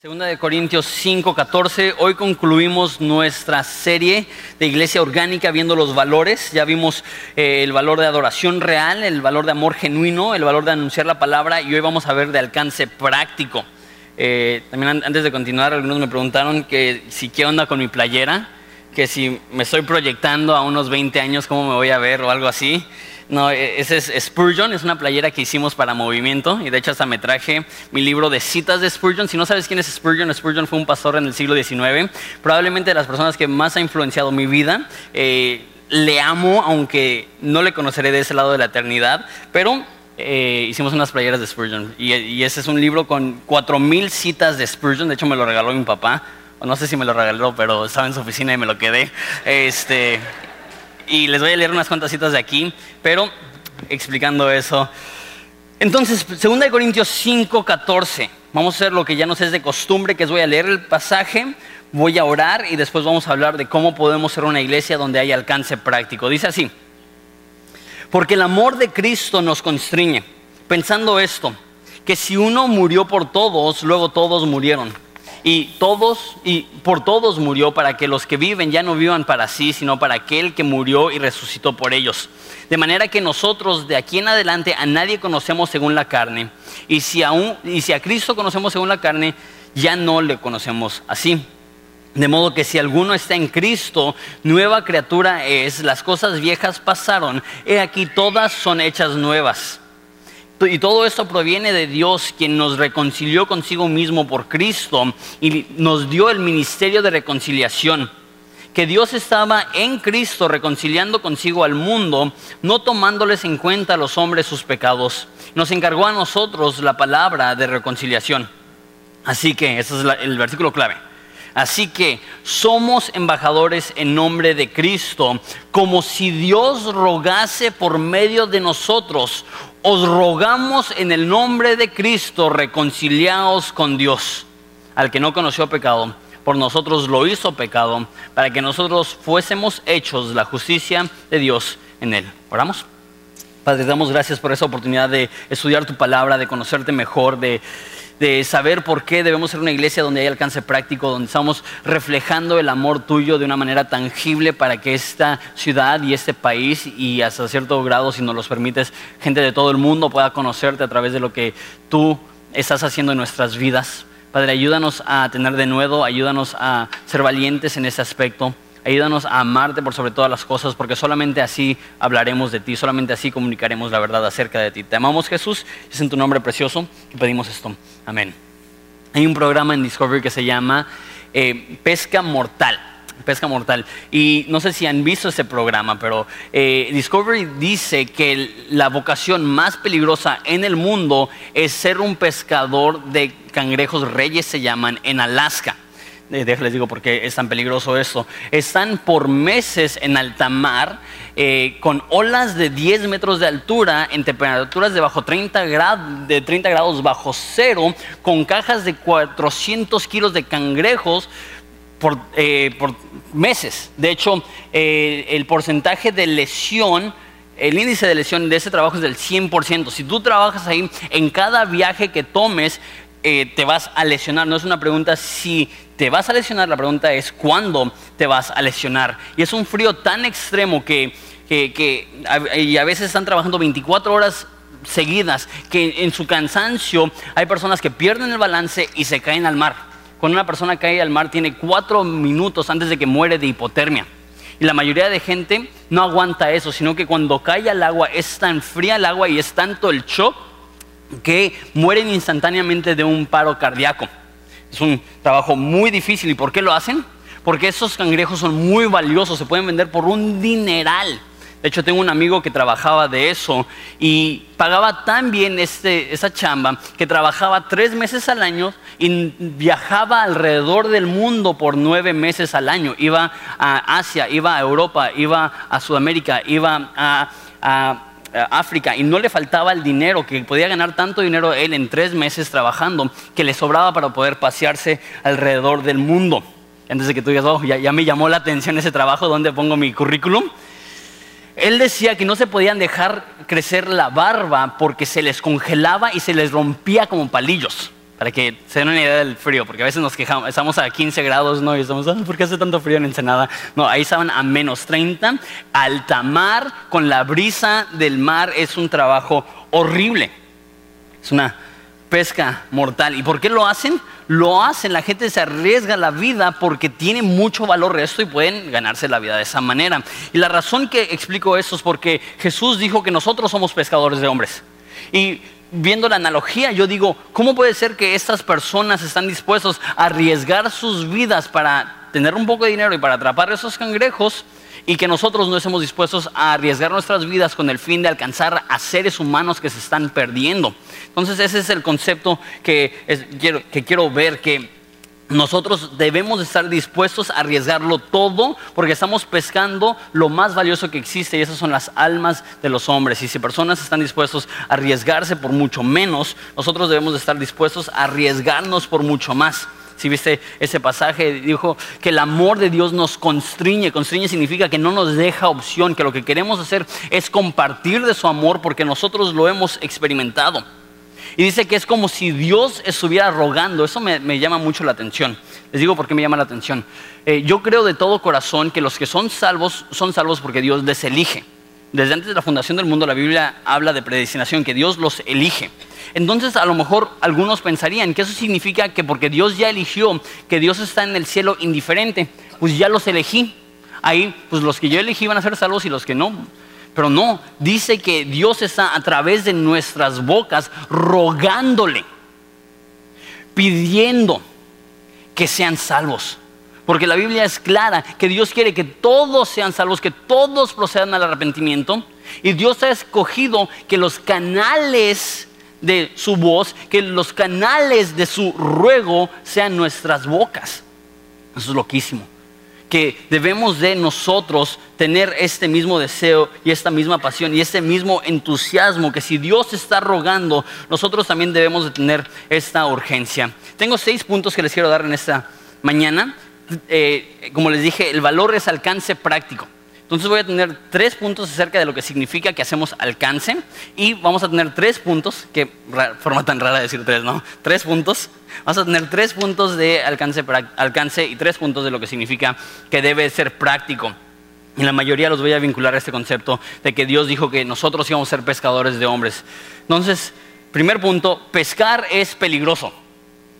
Segunda de Corintios 5:14, hoy concluimos nuestra serie de iglesia orgánica viendo los valores. Ya vimos eh, el valor de adoración real, el valor de amor genuino, el valor de anunciar la palabra y hoy vamos a ver de alcance práctico. Eh, también antes de continuar, algunos me preguntaron que si qué onda con mi playera, que si me estoy proyectando a unos 20 años, cómo me voy a ver o algo así. No, e, ese es Spurgeon, es una playera que hicimos para movimiento y de hecho hasta me traje mi libro de citas de Spurgeon. Si no sabes quién es Spurgeon, Spurgeon fue un pastor en el siglo XIX, probablemente de las personas que más ha influenciado mi vida. Eh, le amo, aunque no le conoceré de ese lado de la eternidad, pero eh, hicimos unas playeras de Spurgeon y, y, ese es un libro con 4.000 citas de Spurgeon, de hecho me lo regaló mi papá, no sé si me lo regaló, pero estaba en su oficina y me lo quedé. Este, y les voy a leer unas cuantas citas de aquí, pero explicando eso. Entonces, 2 Corintios 5, 14. Vamos a hacer lo que ya nos es de costumbre, que es voy a leer el pasaje, voy a orar y después vamos a hablar de cómo podemos ser una iglesia donde hay alcance práctico. Dice así, porque el amor de Cristo nos constriñe, pensando esto, que si uno murió por todos, luego todos murieron y todos y por todos murió para que los que viven ya no vivan para sí, sino para aquel que murió y resucitó por ellos. De manera que nosotros de aquí en adelante a nadie conocemos según la carne, y si, aún, y si a Cristo conocemos según la carne, ya no le conocemos así. De modo que si alguno está en Cristo, nueva criatura es, las cosas viejas pasaron, he aquí todas son hechas nuevas. Y todo esto proviene de Dios, quien nos reconcilió consigo mismo por Cristo y nos dio el ministerio de reconciliación. Que Dios estaba en Cristo reconciliando consigo al mundo, no tomándoles en cuenta a los hombres sus pecados. Nos encargó a nosotros la palabra de reconciliación. Así que, ese es el versículo clave. Así que somos embajadores en nombre de Cristo, como si Dios rogase por medio de nosotros os rogamos en el nombre de Cristo, reconciliaos con Dios. Al que no conoció pecado, por nosotros lo hizo pecado, para que nosotros fuésemos hechos la justicia de Dios en él. Oramos. Padre, damos gracias por esa oportunidad de estudiar tu palabra, de conocerte mejor, de de saber por qué debemos ser una iglesia donde hay alcance práctico, donde estamos reflejando el amor tuyo de una manera tangible para que esta ciudad y este país y hasta cierto grado, si nos los permites, gente de todo el mundo pueda conocerte a través de lo que tú estás haciendo en nuestras vidas. Padre, ayúdanos a tener de nuevo, ayúdanos a ser valientes en ese aspecto. Ayúdanos a amarte por sobre todas las cosas, porque solamente así hablaremos de ti, solamente así comunicaremos la verdad acerca de ti. Te amamos Jesús, es en tu nombre precioso que pedimos esto. Amén. Hay un programa en Discovery que se llama eh, Pesca Mortal. Pesca Mortal. Y no sé si han visto ese programa, pero eh, Discovery dice que la vocación más peligrosa en el mundo es ser un pescador de cangrejos reyes, se llaman, en Alaska. Eh, déjenles digo por qué es tan peligroso esto. Están por meses en alta mar eh, con olas de 10 metros de altura en temperaturas de bajo 30 grados, de 30 grados bajo cero, con cajas de 400 kilos de cangrejos por, eh, meses. De hecho, el porcentaje de lesión el índice de lesión de ese trabajo es del 100%. Si tú trabajas ahí, en cada viaje que tomes, te vas a lesionar. No es una pregunta si te vas a lesionar, la pregunta es cuándo te vas a lesionar. Y es un frío tan extremo que, y a veces están trabajando 24 horas seguidas, que en su cansancio hay personas que pierden el balance y se caen al mar. Cuando una persona cae al mar tiene cuatro minutos antes de que muere de hipotermia. Y la mayoría de gente no aguanta eso, sino que cuando cae al agua es tan fría el agua y es tanto el shock que mueren instantáneamente de un paro cardíaco. Es un trabajo muy difícil. ¿Y por qué lo hacen? Porque esos cangrejos son muy valiosos, se pueden vender por un dineral. De hecho, tengo un amigo que trabajaba de eso y pagaba tan bien este, esa chamba que trabajaba tres meses al año y viajaba alrededor del mundo por nueve meses al año. Iba a Asia, iba a Europa, iba a Sudamérica, iba a eh, África y no le faltaba el dinero, que podía ganar tanto dinero él en tres meses trabajando, que le sobraba para poder pasearse alrededor del mundo. Antes de que tú digas, oh, ya, ya me llamó la atención ese trabajo, ¿dónde pongo mi currículum? Él decía que no se podían dejar crecer la barba porque se les congelaba y se les rompía como palillos. Para que se den una idea del frío, porque a veces nos quejamos, estamos a 15 grados, ¿no? Y estamos, ¿por qué hace tanto frío en Ensenada? No, ahí estaban a menos 30. Alta mar, con la brisa del mar, es un trabajo horrible. Es una pesca mortal. ¿Y por qué lo hacen? Lo hacen, la gente se arriesga la vida porque tiene mucho valor esto y pueden ganarse la vida de esa manera. Y la razón que explico esto es porque Jesús dijo que nosotros somos pescadores de hombres. Y viendo la analogía, yo digo, ¿cómo puede ser que estas personas están dispuestos a arriesgar sus vidas para tener un poco de dinero y para atrapar esos cangrejos? y que nosotros no estemos dispuestos a arriesgar nuestras vidas con el fin de alcanzar a seres humanos que se están perdiendo. Entonces ese es el concepto que, que quiero ver, que nosotros debemos estar dispuestos a arriesgarlo todo porque estamos pescando lo más valioso que existe y esas son las almas de los hombres. Y si personas están dispuestos a arriesgarse por mucho menos, nosotros debemos estar dispuestos a arriesgarnos por mucho más. Si viste ese pasaje, dijo que el amor de Dios nos constriñe. Constriñe significa que no nos deja opción, que lo que queremos hacer es compartir de su amor porque nosotros lo hemos experimentado. Y dice que es como si Dios estuviera rogando. Eso me, llama mucho la atención. Les digo por qué me llama la atención. Eh, yo creo de todo corazón que los que son salvos son salvos porque Dios les elige. Desde antes de la fundación del mundo la Biblia habla de predestinación, que Dios los elige. Entonces a lo mejor algunos pensarían que eso significa que porque Dios ya eligió, que Dios está en el cielo indiferente, pues ya los elegí. Ahí, pues los que yo elegí van a ser salvos y los que no. Pero no, dice que Dios está a través de nuestras bocas rogándole, pidiendo que sean salvos. Porque la Biblia es clara que Dios quiere que todos sean salvos, que todos procedan al arrepentimiento. Y Dios ha escogido que los canales de su voz, que los canales de su ruego sean nuestras bocas. Eso es loquísimo. Que debemos de nosotros tener este mismo deseo y esta misma pasión y este mismo entusiasmo, que si Dios está rogando, nosotros también debemos de tener esta urgencia. Tengo seis puntos que les quiero dar en esta mañana. Eh, como les dije, el valor es alcance práctico. Entonces voy a tener tres puntos acerca de lo que significa que hacemos alcance y vamos a tener tres puntos, que forma tan rara decir tres, ¿no? Tres puntos. Vamos a tener tres puntos de alcance, alcance y tres puntos de lo que significa que debe ser práctico. Y la mayoría los voy a vincular a este concepto de que Dios dijo que nosotros íbamos a ser pescadores de hombres. Entonces, primer punto, pescar es peligroso.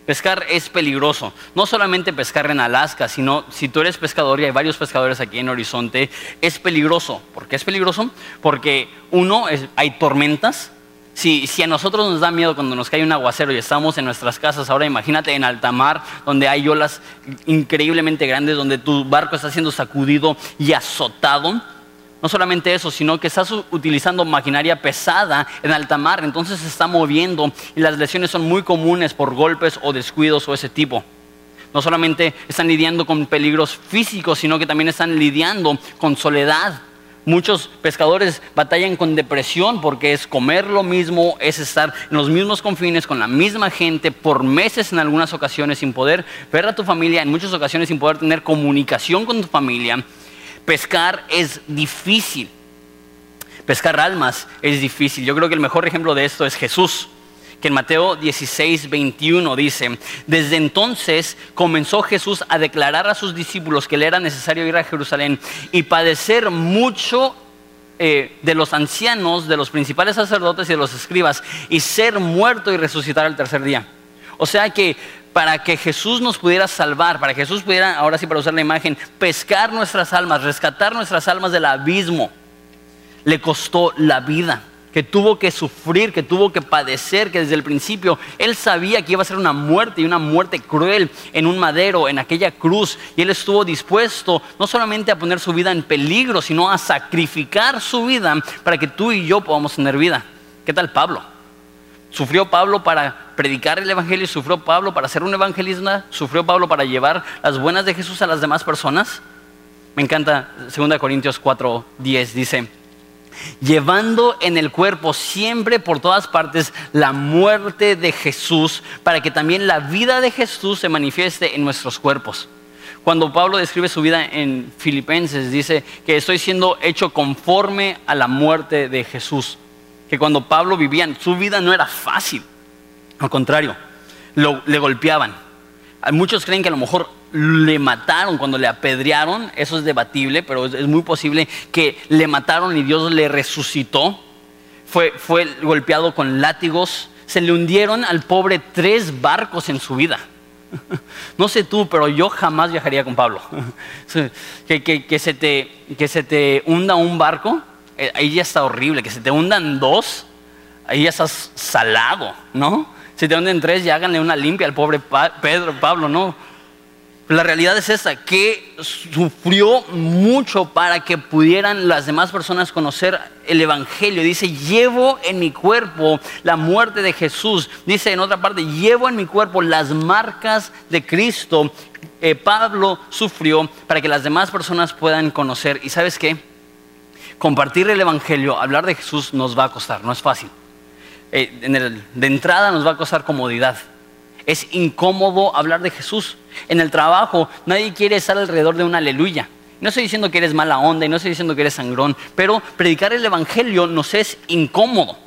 Pescar es peligroso. No solamente pescar en Alaska, sino si tú eres pescador y hay varios pescadores aquí en Horizonte, es peligroso. ¿Por qué es peligroso? Porque uno, hay tormentas. Si, si a nosotros nos da miedo cuando nos cae un aguacero y estamos en nuestras casas, ahora imagínate en alta mar, donde hay olas increíblemente grandes, donde tu barco está siendo sacudido y azotado no solamente eso, sino que estás utilizando maquinaria pesada en alta mar, entonces se está moviendo y las lesiones son muy comunes por golpes o descuidos o ese tipo. No solamente están lidiando con peligros físicos, sino que también están lidiando con soledad. Muchos pescadores batallan con depresión porque es comer lo mismo, es estar en los mismos confines con la misma gente por meses en algunas ocasiones sin poder ver a tu familia, en muchas ocasiones sin poder tener comunicación con tu familia pescar es difícil. Pescar almas es difícil. Yo creo que el mejor ejemplo de esto es Jesús, que en Mateo 16, 21 dice, desde entonces comenzó Jesús a declarar a sus discípulos que le era necesario ir a Jerusalén y padecer mucho eh, de los ancianos, de los principales sacerdotes y de los escribas, y ser muerto y resucitar al tercer día. O sea que para que Jesús nos pudiera salvar, para que Jesús pudiera, ahora sí para usar la imagen, pescar nuestras almas, rescatar nuestras almas del abismo, le costó la vida, que tuvo que sufrir, que tuvo que padecer, que desde el principio él sabía que iba a ser una muerte y una muerte cruel en un madero, en aquella cruz, y él estuvo dispuesto no solamente a poner su vida en peligro, sino a sacrificar su vida para que tú y yo podamos tener vida. ¿Qué tal Pablo? Sufrió Pablo para predicar el Evangelio, sufrió Pablo para hacer un evangelista, sufrió Pablo para llevar las buenas de Jesús a las demás personas. Me encanta 2 Corintios 4, 10, dice, llevando en el cuerpo siempre por todas partes la muerte de Jesús, para que también la vida de Jesús se manifieste en nuestros cuerpos. Cuando Pablo describe su vida en Filipenses, dice que estoy siendo hecho conforme a la muerte de Jesús que cuando Pablo vivía, su vida no era fácil. Al contrario, le golpeaban. Muchos creen que a lo mejor le mataron cuando le apedrearon, eso es debatible, pero es, muy posible que le mataron y Dios le resucitó. Fue, fue golpeado con látigos, se le hundieron al pobre tres barcos en su vida. No sé tú, pero yo jamás viajaría con Pablo. Que, se, te, que se te hunda un barco, ahí ya está horrible. Que se te hundan dos, ahí ya estás salado, ¿no? Si te hunden tres, ya háganle una limpia al pobre Pedro, Pablo, ¿no? La realidad es esta, que sufrió mucho para que pudieran las demás personas conocer el Evangelio. Dice, llevo en mi cuerpo la muerte de Jesús. Dice en otra parte, llevo en mi cuerpo las marcas de Cristo. Eh, Pablo sufrió para que las demás personas puedan conocer. ¿Y sabes qué? Compartir el Evangelio, hablar de Jesús nos va a costar, no es fácil. Eh, de entrada nos va a costar comodidad es incómodo hablar de Jesús. En el trabajo nadie quiere estar alrededor de una aleluya. No estoy diciendo que eres mala onda y no estoy diciendo que eres sangrón, pero predicar el Evangelio nos es incómodo.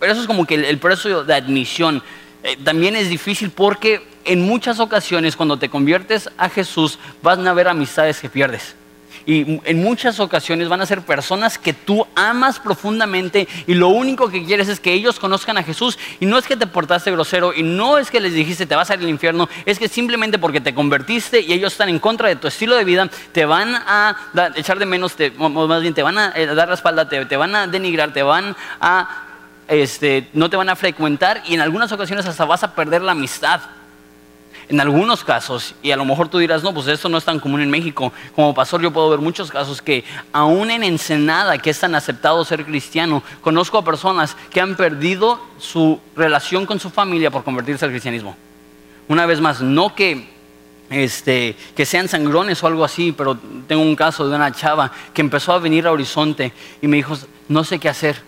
Pero eso es como que el, proceso de admisión. Eh, también es difícil porque en muchas ocasiones cuando te conviertes a Jesús vas a ver amistades que pierdes. Y en muchas ocasiones van a ser personas que tú amas profundamente y lo único que quieres es que ellos conozcan a Jesús. Y no es que te portaste grosero y no es que les dijiste te vas a ir al infierno, es que simplemente porque te convertiste y ellos están en contra de tu estilo de vida, te van a echar de menos, te, más bien te van a eh, dar la espalda, te, van a denigrar, te van a, este, no te van a frecuentar y en algunas ocasiones hasta vas a perder la amistad. En algunos casos, y a lo mejor tú dirás, no, pues esto no es tan común en México. Como pastor yo puedo ver muchos casos que aún en Ensenada, que es tan aceptado ser cristiano, conozco a personas que han perdido su relación con su familia por convertirse al cristianismo. Una vez más, no que este, que sean sangrones o algo así, pero tengo un caso de una chava que empezó a venir a Horizonte y me dijo, no sé qué hacer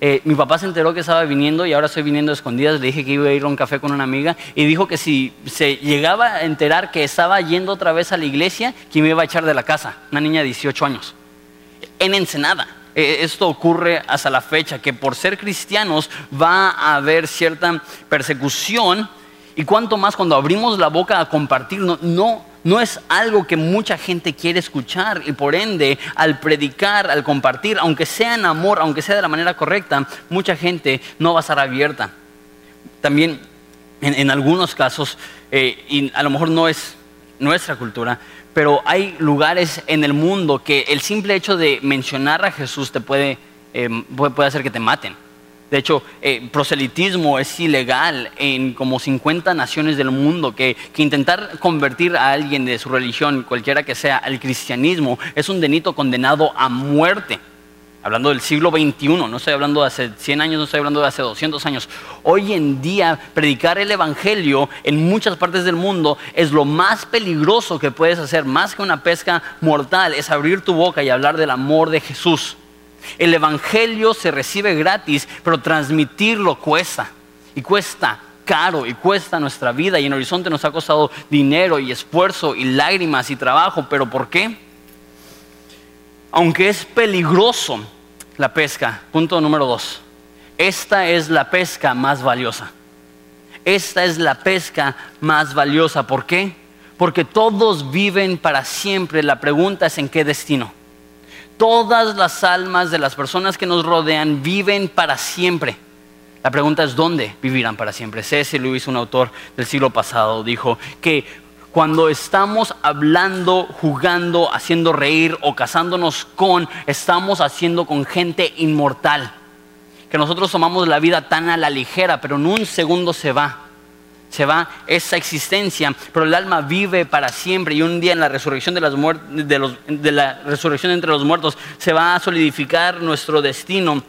eh, mi papá se enteró que estaba viniendo y ahora estoy viniendo a escondidas. Le dije que iba a ir a un café con una amiga y dijo que si se llegaba a enterar que estaba yendo otra vez a la iglesia, que me iba a echar de la casa. Una niña de 18 años. En Ensenada. E, esto ocurre hasta la fecha, que por ser cristianos va a haber cierta persecución y cuanto más cuando abrimos la boca a compartir, no, no no es algo que mucha gente quiere escuchar y por ende al predicar, al compartir, aunque sea en amor, aunque sea de la manera correcta, mucha gente no va a estar abierta. También en, algunos casos, eh, y a lo mejor no es nuestra cultura, pero hay lugares en el mundo que el simple hecho de mencionar a Jesús te puede, eh, puede hacer que te maten. De hecho, eh, proselitismo es ilegal en como 50 naciones del mundo, que, intentar convertir a alguien de su religión, cualquiera que sea, al cristianismo, es un delito condenado a muerte. Hablando del siglo XXI, no estoy hablando de hace 100 años, no estoy hablando de hace 200 años. Hoy en día, predicar el Evangelio en muchas partes del mundo es lo más peligroso que puedes hacer, más que una pesca mortal, es abrir tu boca y hablar del amor de Jesús. El Evangelio se recibe gratis, pero transmitirlo cuesta. Y cuesta caro y cuesta nuestra vida. Y en Horizonte nos ha costado dinero y esfuerzo y lágrimas y trabajo. ¿Pero por qué? Aunque es peligroso la pesca, punto número dos, esta es la pesca más valiosa. Esta es la pesca más valiosa. ¿Por qué? Porque todos viven para siempre. La pregunta es en qué destino. Todas las almas de las personas que nos rodean viven para siempre. La pregunta es dónde vivirán para siempre. C.S. Lewis, un autor del siglo pasado, dijo que cuando estamos hablando, jugando, haciendo reír o casándonos con, estamos haciendo con gente inmortal. Que nosotros tomamos la vida tan a la ligera, pero en un segundo se va se va esa existencia, pero el alma vive para siempre y un día en la resurrección de, las de, de la resurrección entre los muertos se va a solidificar nuestro destino.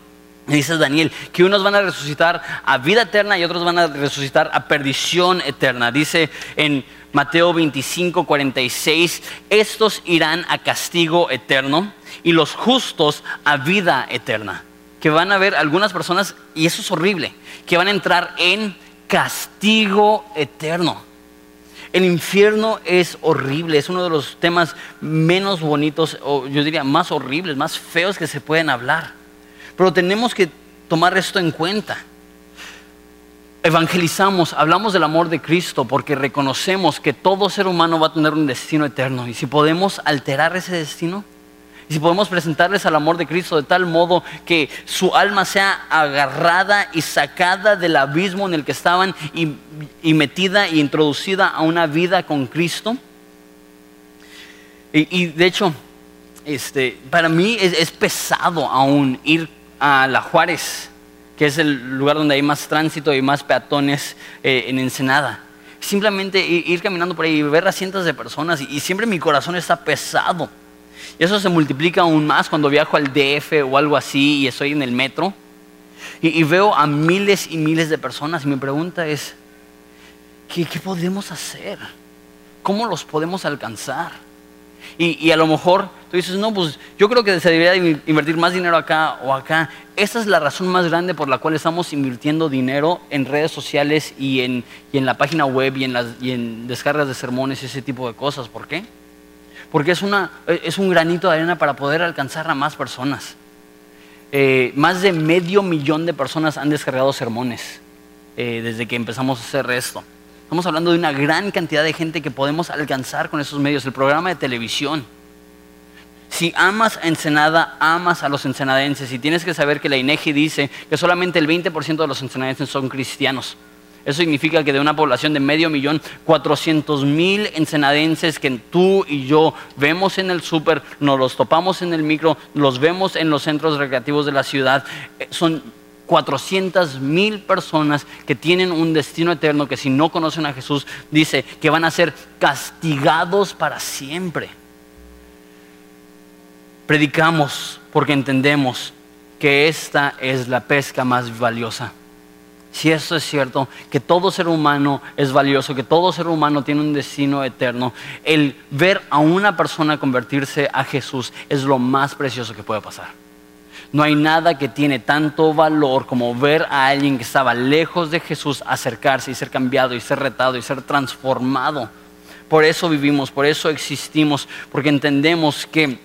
Dice Daniel que unos van a resucitar a vida eterna y otros van a resucitar a perdición eterna. Dice en Mateo 25, 46, estos irán a castigo eterno y los justos a vida eterna. Que van a ver algunas personas, y eso es horrible, que van a entrar en castigo eterno. El infierno es horrible, es uno de los temas menos bonitos, o yo diría más horribles, más feos que se pueden hablar. Pero tenemos que tomar esto en cuenta. evangelizamos, hablamos del amor de Cristo porque reconocemos que todo ser humano va a tener un destino eterno. Y si podemos alterar ese destino, y si podemos presentarles al amor de Cristo de tal modo que su alma sea agarrada y sacada del abismo en el que estaban y, metida e introducida a una vida con Cristo. Y, de hecho, este, para mí es, pesado aún ir a La Juárez, que es el lugar donde hay más tránsito y más peatones eh, en Ensenada. Simplemente ir, caminando por ahí y ver a cientos de personas y siempre mi corazón está pesado y eso se multiplica aún más cuando viajo al DF o algo así y estoy en el metro y, veo a miles y miles de personas y mi pregunta es, ¿qué, podemos hacer? ¿Cómo los podemos alcanzar? Y, a lo mejor tú dices, no, pues yo creo que se debería invertir más dinero acá o acá. Esa es la razón más grande por la cual estamos invirtiendo dinero en redes sociales y en, la página web y en, las, y en descargas de sermones y ese tipo de cosas. ¿Por qué? Porque es, una, es un granito de arena para poder alcanzar a más personas. Eh, más de medio millón de personas han descargado sermones eh, desde que empezamos a hacer esto. Estamos hablando de una gran cantidad de gente que podemos alcanzar con esos medios. El programa de televisión. Si amas a Ensenada, amas a los ensenadenses. Y tienes que saber que la INEGI dice que solamente el 20% de los ensenadenses son cristianos. Eso significa que de una población de medio millón, 400 mil ensenadenses que tú y yo vemos en el súper, nos los topamos en el micro, los vemos en los centros recreativos de la ciudad, eh, son 400 mil personas que tienen un destino eterno que si no conocen a Jesús, dice que van a ser castigados para siempre. Predicamos porque entendemos que esta es la pesca más valiosa si eso es cierto, que todo ser humano es valioso, que todo ser humano tiene un destino eterno, el ver a una persona convertirse a Jesús es lo más precioso que puede pasar. No hay nada que tiene tanto valor como ver a alguien que estaba lejos de Jesús acercarse y ser cambiado y ser retado y ser transformado. Por eso vivimos, por eso existimos, porque entendemos que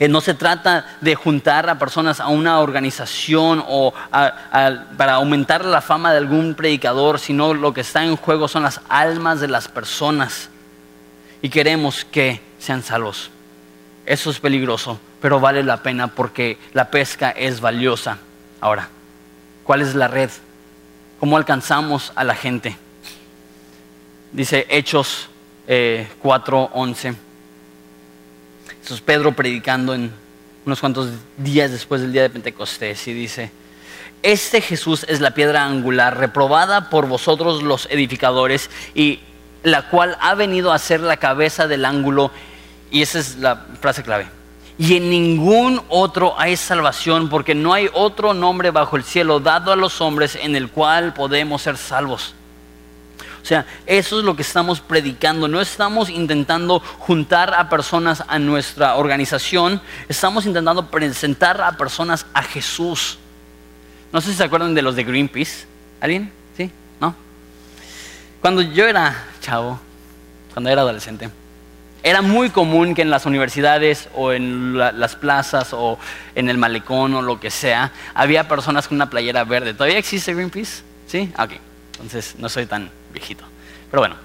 eh, no se trata de juntar a personas a una organización o para aumentar la fama de algún predicador, sino lo que está en juego son las almas de las personas. Y queremos que sean salvos. Eso es peligroso, pero vale la pena porque la pesca es valiosa. Ahora, ¿cuál es la red? ¿Cómo alcanzamos a la gente? Dice Hechos eh, 4:11. Pedro predicando en unos cuantos días después del día de Pentecostés y dice, este Jesús es la piedra angular reprobada por vosotros los edificadores y la cual ha venido a ser la cabeza del ángulo, y esa es la frase clave, y en ningún otro hay salvación, porque no hay otro nombre bajo el cielo dado a los hombres en el cual podemos ser salvos. Sea, eso es lo que estamos predicando. No estamos intentando juntar a personas a nuestra organización, estamos intentando presentar a personas a Jesús. No sé si se acuerdan de los de Greenpeace. ¿Alguien? ¿Sí? ¿No? Cuando yo era chavo, cuando era adolescente, era muy común que en las universidades o en las plazas o en el malecón o lo que sea, había personas con una playera verde. ¿Todavía existe Greenpeace? ¿Sí? Ok. Entonces no soy tan viejito. Pero bueno.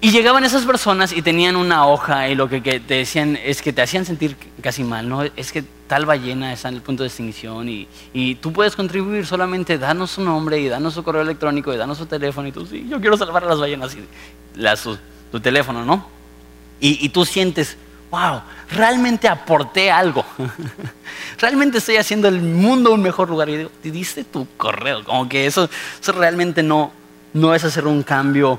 Y llegaban esas personas y tenían una hoja y lo que, te decían es que te hacían sentir casi mal, ¿no? Es que tal ballena está en el punto de extinción y, y tú puedes contribuir, solamente danos su nombre y danos su correo electrónico y danos su teléfono y tú, sí, yo quiero salvar a las ballenas y le tu, teléfono, ¿no? Y, y tú sientes, wow, realmente aporté algo. realmente estoy haciendo el mundo un mejor lugar. Y te diste tu correo, como que eso, eso realmente no, no es hacer un cambio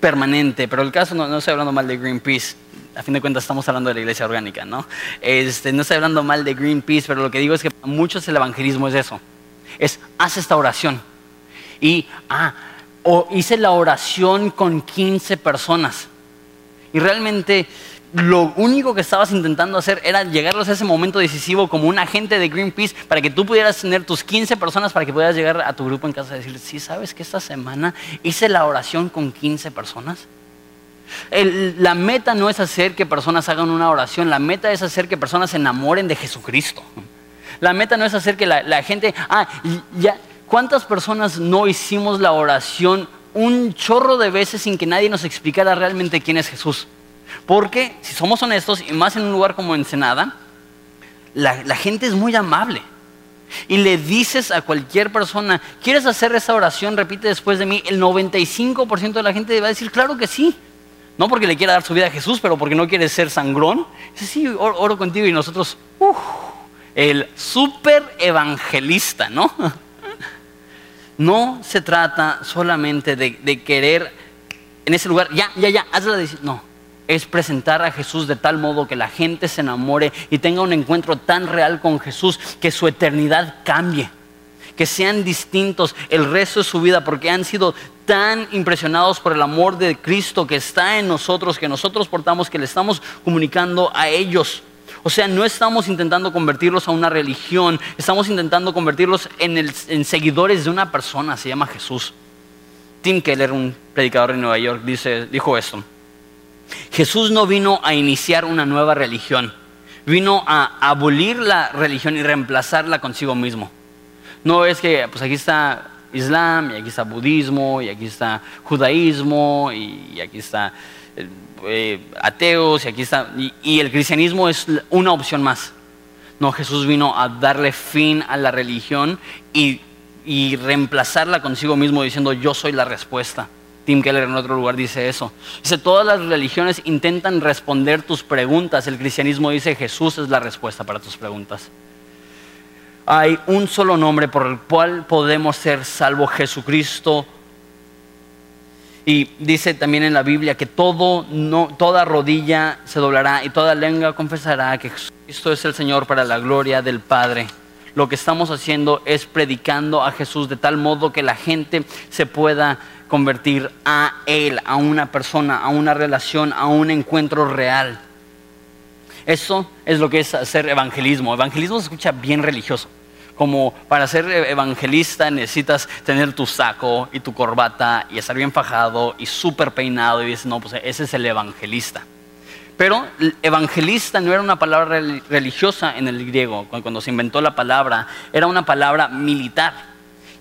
permanente, pero el caso no, no, estoy hablando mal de Greenpeace, a fin de cuentas estamos hablando de la iglesia orgánica, ¿no? Este, no estoy hablando mal de Greenpeace, pero lo que digo es que para muchos el evangelismo es eso, es haz esta oración y, ah, o hice la oración con 15 personas y realmente lo único que estabas intentando hacer era llegarlos a ese momento decisivo como un agente de Greenpeace para que tú pudieras tener tus 15 personas para que pudieras llegar a tu grupo en casa y decir, sí, sabes que esta semana hice la oración con 15 personas. la meta no es hacer que personas hagan una oración, la meta es hacer que personas se enamoren de Jesucristo. La meta no es hacer que la, la gente, ah, ya, ¿Cuántas personas no hicimos la oración un chorro de veces sin que nadie nos explicara realmente quién es Jesús? Porque, si somos honestos, y más en un lugar como Ensenada, la, la gente es muy amable. Y le dices a cualquier persona, ¿quieres hacer esa oración? Repite después de mí. El 95% de la gente va a decir, claro que sí. No porque le quiera dar su vida a Jesús, pero porque no quiere ser sangrón. Dice, sí, oro, contigo y nosotros, uff, el súper evangelista, ¿no? No se trata solamente de, querer en ese lugar, ya, ya, ya, hazla de No, es presentar a Jesús de tal modo que la gente se enamore y tenga un encuentro tan real con Jesús que su eternidad cambie, que sean distintos el resto de su vida porque han sido tan impresionados por el amor de Cristo que está en nosotros, que nosotros portamos, que le estamos comunicando a ellos. O sea, no estamos intentando convertirlos a una religión, estamos intentando convertirlos en, seguidores de una persona, se llama Jesús. Tim Keller, un predicador de Nueva York, dice, dijo esto. Jesús no vino a iniciar una nueva religión, vino a abolir la religión y reemplazarla consigo mismo. No es que, pues aquí está Islam, y aquí está budismo, y aquí está judaísmo, y, aquí está eh, ateos, y aquí está. Y, el cristianismo es una opción más. No, Jesús vino a darle fin a la religión y reemplazarla consigo mismo diciendo yo soy la respuesta. Tim Keller en otro lugar dice eso. Dice, todas las religiones intentan responder tus preguntas. El cristianismo dice, Jesús es la respuesta para tus preguntas. Hay un solo nombre por el cual podemos ser salvo Jesucristo. Y dice también en la Biblia que todo, no, toda rodilla se doblará y toda lengua confesará que Jesucristo es el Señor para la gloria del Padre lo que estamos haciendo es predicando a Jesús de tal modo que la gente se pueda convertir a Él, a una persona, a una relación, a un encuentro real. Eso es lo que es hacer evangelismo. Evangelismo se escucha bien religioso. Como para ser evangelista necesitas tener tu saco y tu corbata y estar bien fajado y súper peinado y dices, no, pues ese es el evangelista. Pero evangelista no era una palabra religiosa en el griego, cuando se inventó la palabra, era una palabra militar.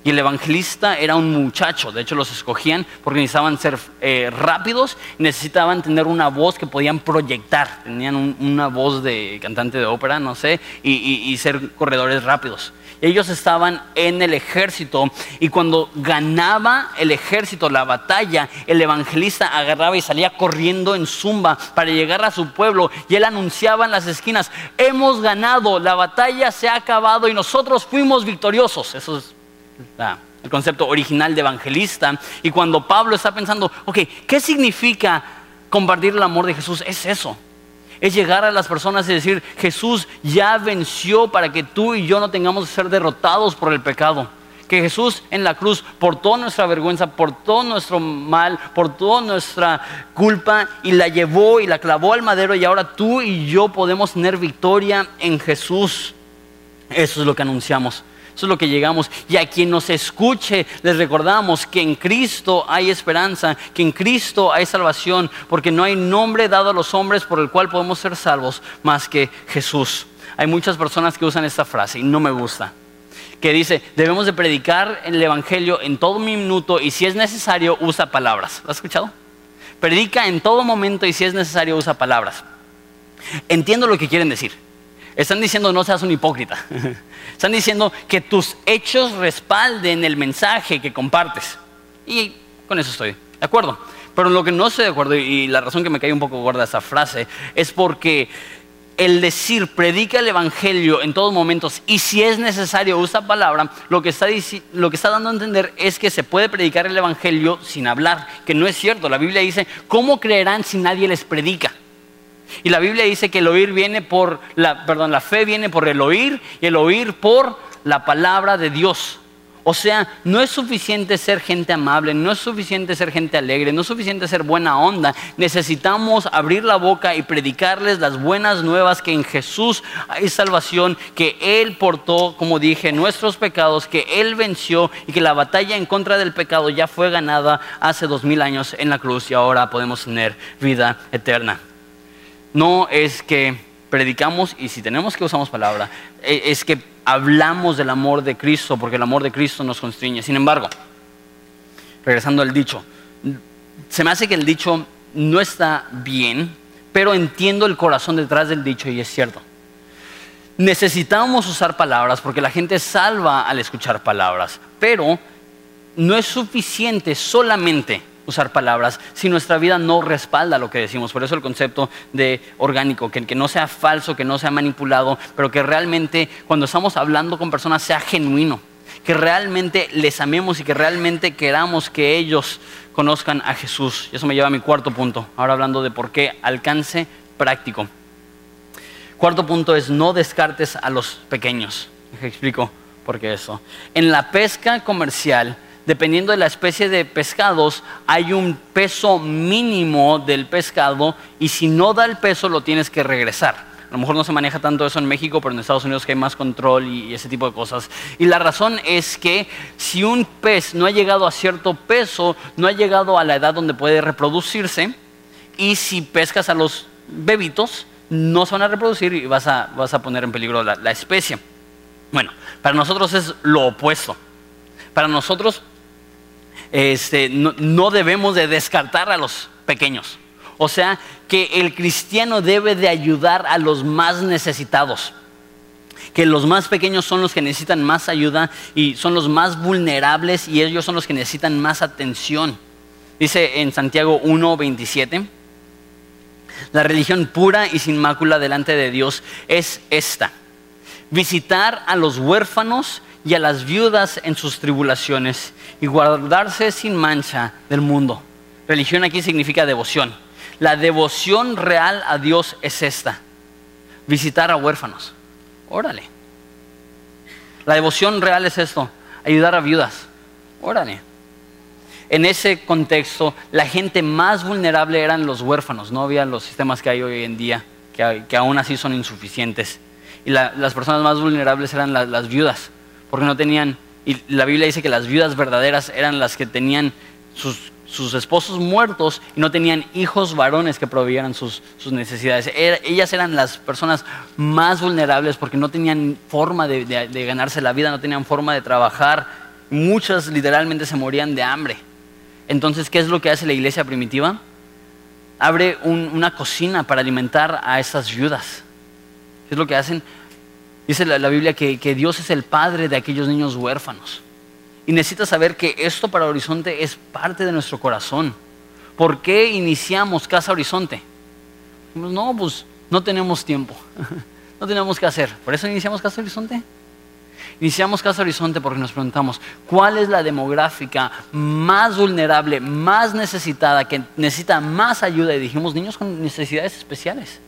Y el evangelista era un muchacho, de hecho los escogían porque necesitaban ser eh, rápidos, necesitaban tener una voz que podían proyectar, tenían una voz de cantante de ópera, no sé, y, ser corredores rápidos. Ellos estaban en el ejército y cuando ganaba el ejército la batalla, el evangelista agarraba y salía corriendo en zumba para llegar a su pueblo y él anunciaba en las esquinas, hemos ganado, la batalla se ha acabado y nosotros fuimos victoriosos. Eso es el concepto original de evangelista. Y cuando Pablo está pensando, ok, ¿qué significa compartir el amor de Jesús? Es eso. Es llegar a las personas y decir, Jesús ya venció para que tú y yo no tengamos que ser derrotados por el pecado. Que Jesús en la cruz, por toda nuestra vergüenza, por todo nuestro mal, por toda nuestra culpa, y la llevó y la clavó al madero y ahora tú y yo podemos tener victoria en Jesús. Eso es lo que anunciamos. Eso es lo que llegamos. Y a quien nos escuche, les recordamos que en Cristo hay esperanza, que en Cristo hay salvación, porque no hay nombre dado a los hombres por el cual podemos ser salvos más que Jesús. Hay muchas personas que usan esta frase y no me gusta. Que dice, debemos de predicar el Evangelio en todo minuto y si es necesario usa palabras. ¿Lo has escuchado? Predica en todo momento y si es necesario usa palabras. Entiendo lo que quieren decir. Están diciendo no seas un hipócrita. Están diciendo que tus hechos respalden el mensaje que compartes. Y con eso estoy de acuerdo. Pero lo que no estoy de acuerdo y la razón que me cae un poco gorda esa frase es porque el decir predica el evangelio en todos momentos y si es necesario usa palabra, lo que, está, lo que está dando a entender es que se puede predicar el evangelio sin hablar, que no es cierto. La Biblia dice, ¿cómo creerán si nadie les predica? Y la Biblia dice que el oír viene por la, perdón, la fe viene por el oír y el oír por la palabra de Dios. O sea, no es suficiente ser gente amable, no es suficiente ser gente alegre, no es suficiente ser buena onda. Necesitamos abrir la boca y predicarles las buenas nuevas que en Jesús hay salvación, que Él portó, como dije, nuestros pecados, que Él venció y que la batalla en contra del pecado ya fue ganada hace dos mil años en la cruz y ahora podemos tener vida eterna no es que predicamos y si tenemos que usamos palabra, e, es que hablamos del amor de Cristo, porque el amor de Cristo nos constriñe. Sin embargo, regresando al dicho, se me hace que el dicho no está bien, pero entiendo el corazón detrás del dicho y es cierto. Necesitamos usar palabras porque la gente salva al escuchar palabras, pero no es suficiente solamente usar palabras si nuestra vida no respalda lo que decimos. Por eso el concepto de orgánico, que, no sea falso, que no sea manipulado, pero que realmente cuando estamos hablando con personas sea genuino, que realmente les amemos y que realmente queramos que ellos conozcan a Jesús. Y eso me lleva a mi cuarto punto, ahora hablando de por qué alcance práctico. Cuarto punto es no descartes a los pequeños. explico por qué eso. En la pesca comercial, dependiendo de la especie de pescados, hay un peso mínimo del pescado y si no da el peso lo tienes que regresar. A lo mejor no se maneja tanto eso en México, pero en Estados Unidos hay más control y, ese tipo de cosas. Y la razón es que si un pez no ha llegado a cierto peso, no ha llegado a la edad donde puede reproducirse, y si pescas a los bebitos, no se van a reproducir y vas a, vas a poner en peligro la, especie. Bueno, para nosotros es lo opuesto. Para nosotros este, no, no, debemos de descartar a los pequeños. O sea, que el cristiano debe de ayudar a los más necesitados. Que los más pequeños son los que necesitan más ayuda y son los más vulnerables y ellos son los que necesitan más atención. Dice en Santiago 1:27. La religión pura y sin mácula delante de Dios es esta. Visitar a los huérfanos y a las viudas en sus tribulaciones y guardarse sin mancha del mundo. Religión aquí significa devoción. La devoción real a Dios es esta. Visitar a huérfanos. Órale. La devoción real es esto. Ayudar a viudas. Órale en ese contexto, la gente más vulnerable eran los huérfanos, no había los sistemas que hay hoy en día, que, aún así son insuficientes. Y las personas más vulnerables eran las viudas, porque no tenían, y la Biblia dice que las viudas verdaderas eran las que tenían sus, esposos muertos y no tenían hijos varones que proveyeran sus, necesidades. ellas eran las personas más vulnerables porque no tenían forma de ganarse la vida, no tenían forma de trabajar. Muchas literalmente se morían de hambre. Entonces, ¿qué es lo que hace la iglesia primitiva? Abre una cocina para alimentar a esas viudas. ¿Qué es lo que hacen? Dice la, Biblia que, Dios es el padre de aquellos niños huérfanos. Y necesita saber que esto para Horizonte es parte de nuestro corazón. ¿Por qué iniciamos Casa Horizonte? No, pues no tenemos tiempo. no tenemos que hacer. ¿Por eso iniciamos Casa Horizonte? Iniciamos Casa Horizonte porque nos preguntamos, ¿cuál es la demográfica más vulnerable, más necesitada, que necesita más ayuda? Y dijimos, niños con necesidades especiales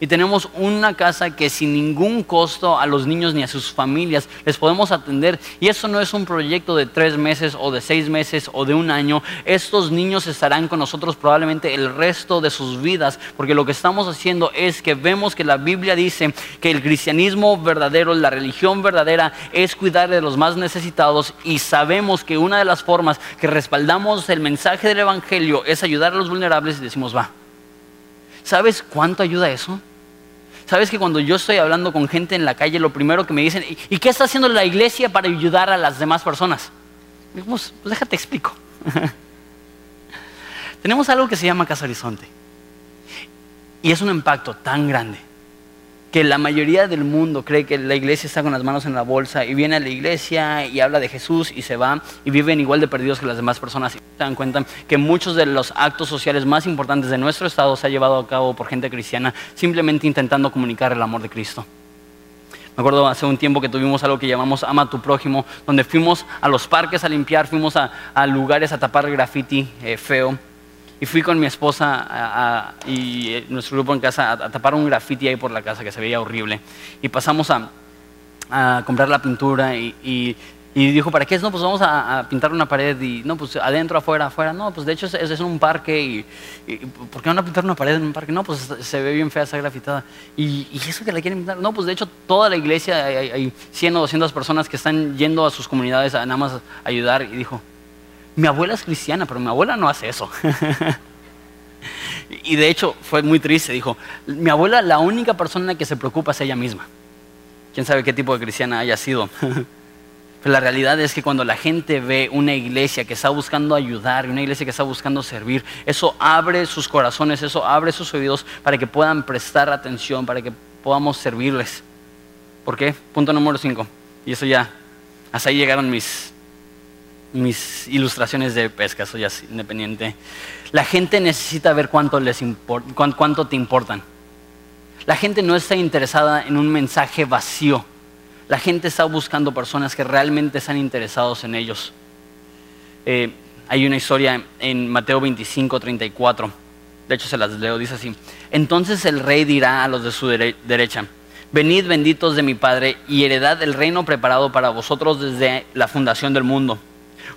y tenemos una casa que sin ningún costo a los niños ni a sus familias les podemos atender. Y eso no es un proyecto de tres meses o de seis meses o de un año. Estos niños estarán con nosotros probablemente el resto de sus vidas, porque lo que estamos haciendo es que vemos que la Biblia dice que el cristianismo verdadero, la religión verdadera, es cuidar de los más necesitados y sabemos que una de las formas que respaldamos el mensaje del Evangelio es ayudar a los vulnerables y decimos, va. ¿Sabes cuánto ayuda eso? ¿Sabes que cuando yo estoy hablando con gente en la calle, lo primero que me dicen, ¿y qué está haciendo la iglesia para ayudar a las demás personas? Pues, pues déjate explico. Tenemos algo que se llama Casa Horizonte. Y es un impacto tan grande que la mayoría del mundo cree que la iglesia está con las manos en la bolsa y viene a la iglesia y habla de Jesús y se va y viven igual de perdidos que las demás personas y se dan cuenta que muchos de los actos sociales más importantes de nuestro estado se ha llevado a cabo por gente cristiana simplemente intentando comunicar el amor de Cristo. Me acuerdo hace un tiempo que tuvimos algo que llamamos Ama tu prójimo, donde fuimos a los parques a limpiar, fuimos a, lugares a tapar graffiti eh, feo y fui con mi esposa y eh, nuestro grupo en casa a, tapar un grafiti ahí por la casa que se veía horrible. Y pasamos a, comprar la pintura y, dijo, ¿para qué es? No, pues vamos a, pintar una pared y no, pues adentro, afuera, afuera. No, pues de hecho es, es un parque y, ¿por qué van a pintar una pared en un parque? No, pues se ve bien fea esa grafitada. ¿Y, eso que la quieren pintar? No, pues de hecho toda la iglesia hay, hay 100 o 200 personas que están yendo a sus comunidades a nada más ayudar y dijo, mi abuela es cristiana, pero mi abuela no hace eso. y de hecho fue muy triste, dijo, mi abuela la única persona que se preocupa es ella misma. quién sabe qué tipo de cristiana haya sido. Pero la realidad es que cuando la gente ve una iglesia que está buscando ayudar, una iglesia que está buscando servir, eso abre sus corazones, eso abre sus oídos para que puedan prestar atención, para que podamos servirles. ¿Por qué? Punto número 5. Y eso ya, hasta ahí llegaron mis, mis ilustraciones de pesca, eso ya es independiente. La gente necesita ver cuánto, les cuánto te importan. La gente no está interesada en un mensaje vacío la gente está buscando personas que realmente están interesados en ellos. Eh, hay una historia en Mateo 25, 34. De hecho, se las leo, dice así. Entonces el rey dirá a los de su derecha, venid benditos de mi Padre y heredad el reino preparado para vosotros desde la fundación del mundo.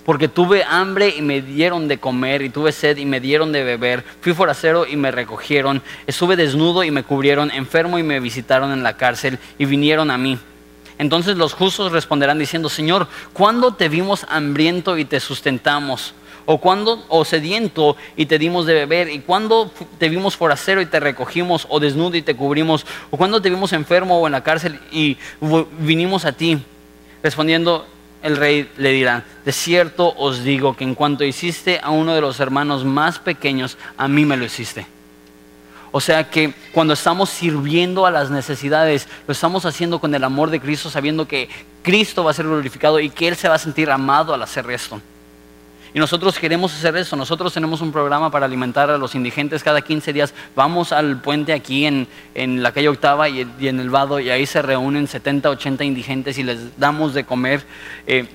Porque tuve hambre y me dieron de comer, y tuve sed y me dieron de beber, fui forastero y me recogieron, estuve desnudo y me cubrieron, enfermo y me visitaron en la cárcel y vinieron a mí. Entonces los justos responderán diciendo, Señor, ¿cuándo te vimos hambriento y te sustentamos? ¿O cuándo, o sediento y te dimos de beber? ¿Y cuándo te vimos forastero y te recogimos? ¿O desnudo y te cubrimos? ¿O cuándo te vimos enfermo o en la cárcel y vinimos a ti? Respondiendo el rey le dirá, de cierto os digo que en cuanto hiciste a uno de los hermanos más pequeños, a mí me lo hiciste. O sea que cuando estamos sirviendo a las necesidades, lo estamos haciendo con el amor de Cristo, sabiendo que Cristo va a ser glorificado y que Él se va a sentir amado al hacer esto. Y nosotros queremos hacer eso. Nosotros tenemos un programa para alimentar a los indigentes cada 15 días. Vamos al puente aquí en, la calle Octava y, en el Vado y ahí se reúnen 70, 80 indigentes y les damos de comer. Eh,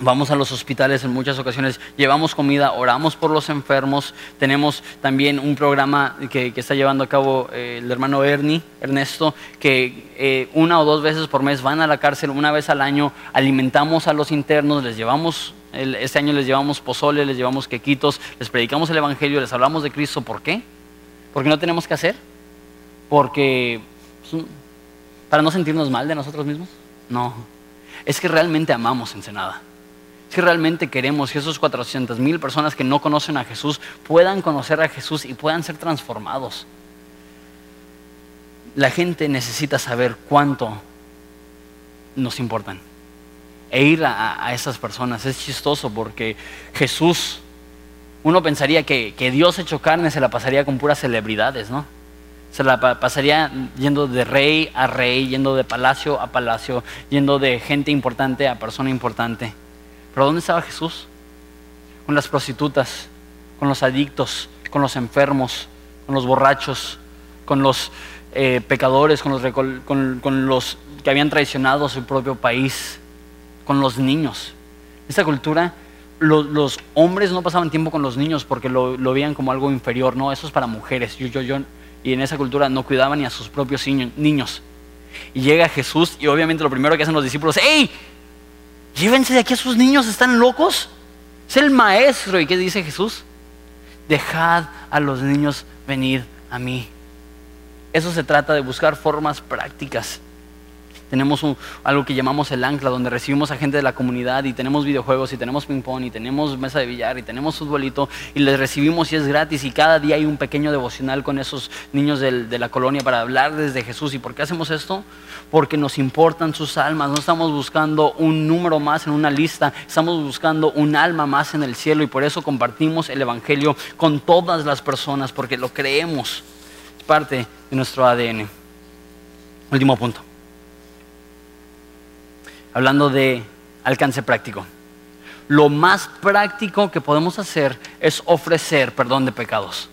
Vamos a los hospitales en muchas ocasiones, llevamos comida, oramos por los enfermos. Tenemos también un programa que, está llevando a cabo eh, el hermano Ernie, Ernesto, que eh, una o dos veces por mes van a la cárcel, una vez al año, alimentamos a los internos, les llevamos, este año les llevamos pozole, les llevamos quequitos, les predicamos el Evangelio, les hablamos de Cristo. ¿Por qué? Porque no tenemos que hacer. Porque, pues, para no sentirnos mal de nosotros mismos. No, es que realmente amamos Ensenada que realmente queremos que esos 400 mil personas que no conocen a Jesús puedan conocer a Jesús y puedan ser transformados. La gente necesita saber cuánto nos importan. E ir a, esas personas es chistoso porque Jesús, uno pensaría que, que Dios hecho carne se la pasaría con puras celebridades, ¿no? Se la pasaría yendo de rey a rey, yendo de palacio a palacio, yendo de gente importante a persona importante. Pero ¿dónde estaba Jesús? Con las prostitutas, con los adictos, con los enfermos, con los borrachos, con los eh, pecadores, con los, que habían traicionado a su propio país, con los niños. Esta cultura los, hombres no pasaban tiempo con los niños porque lo, veían como algo inferior, no, eso es para mujeres. Yo, yo, yo, y en esa cultura no cuidaban ni a sus propios niños. Y llega Jesús y obviamente lo primero que hacen los discípulos, ¡Ey! Llévense de aquí a sus niños, están locos. Es el maestro. ¿Y qué dice Jesús? Dejad a los niños venir a mí. Eso se trata de buscar formas prácticas tenemos algo que llamamos el ancla, donde recibimos a gente de la comunidad y tenemos videojuegos y tenemos ping-pong y tenemos mesa de billar y tenemos futbolito y les recibimos y es gratis y cada día hay un pequeño devocional con esos niños de la colonia para hablar desde Jesús. ¿Y por qué hacemos esto? Porque nos importan sus almas, no estamos buscando un número más en una lista, estamos buscando un alma más en el cielo y por eso compartimos el Evangelio con todas las personas, porque lo creemos, es parte de nuestro ADN. Último punto hablando de alcance práctico. Lo más práctico que podemos hacer es ofrecer perdón de pecados.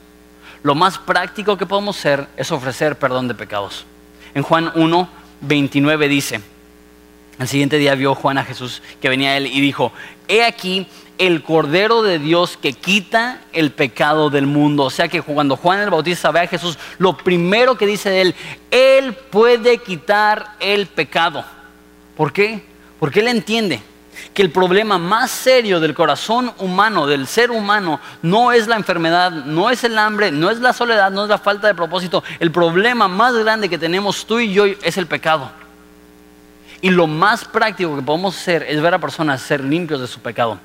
Lo más práctico que podemos hacer es ofrecer perdón de pecados. En Juan 1, 29 dice, el siguiente día vio Juan a Jesús que venía a él y dijo, he aquí el Cordero de Dios que quita el pecado del mundo. O sea que cuando Juan el Bautista ve a Jesús, lo primero que dice de él, Él puede quitar el pecado. ¿Por qué? Porque él entiende que el problema más serio del corazón humano, del ser humano, no es la enfermedad, no es el hambre, no es la soledad, no es la falta de propósito. El problema más grande que tenemos tú y yo es el pecado. Y lo más práctico que podemos hacer es ver a personas ser limpios de su pecado.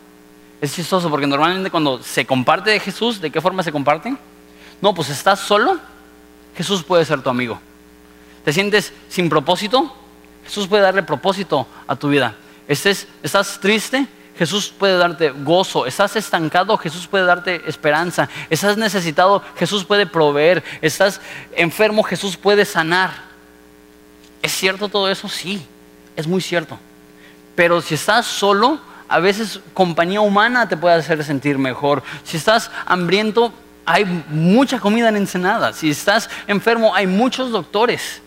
Es chistoso porque normalmente cuando se comparte de Jesús, ¿de qué forma se comparte? No, pues estás solo, Jesús puede ser tu amigo. ¿Te sientes sin propósito? Jesús puede darle propósito a tu vida. ¿Estás triste? Jesús puede darte gozo. Estás estancado, Jesús puede darte esperanza. Estás necesitado, Jesús puede proveer. Estás enfermo, Jesús puede sanar. ¿Es cierto todo eso? Sí, es muy cierto. Pero si estás solo, a veces compañía humana te puede hacer sentir mejor. Si estás hambriento, hay mucha comida en Ensenada. Si estás enfermo, hay muchos doctores.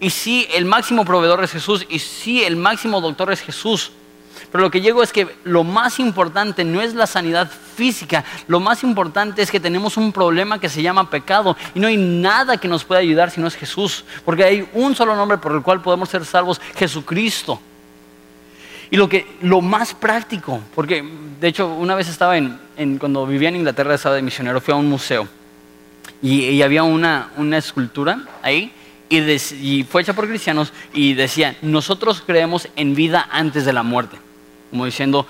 Y sí, el máximo proveedor es Jesús. Y sí, el máximo doctor es Jesús. Pero lo que llego es que lo más importante no es la sanidad física, lo más importante es que tenemos un problema que se llama pecado y no hay nada que nos pueda ayudar si no es Jesús, porque hay un solo nombre por el cual podemos ser salvos, Jesucristo. Y lo, que, lo más práctico, porque de hecho una vez estaba en, cuando vivía en Inglaterra, estaba de misionero, fui a un museo y, había una, una escultura ahí y, fue hecha por cristianos y decía, nosotros creemos en vida antes de la muerte como diciendo,